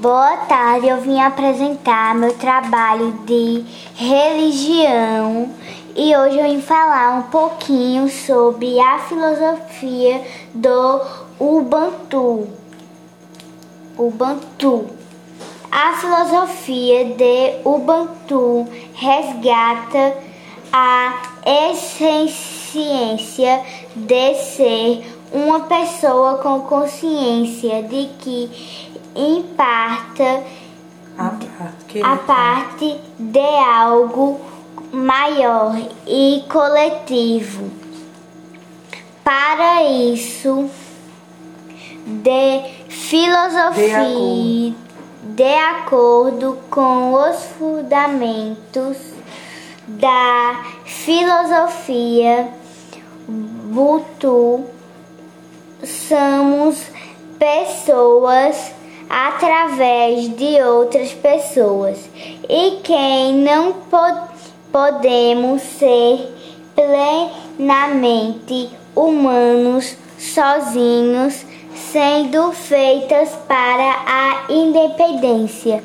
Boa tarde, eu vim apresentar meu trabalho de religião e hoje eu vim falar um pouquinho sobre a filosofia do Ubuntu. Ubuntu. A filosofia de Ubuntu resgata a essência de ser uma pessoa com consciência de que imparta a parte, a parte de algo maior e coletivo. Para isso, de filosofia De de acordo com os fundamentos da filosofia Butu, pessoas através de outras pessoas. E quem não po podemos ser plenamente humanos sozinhos, sendo feitas para a independência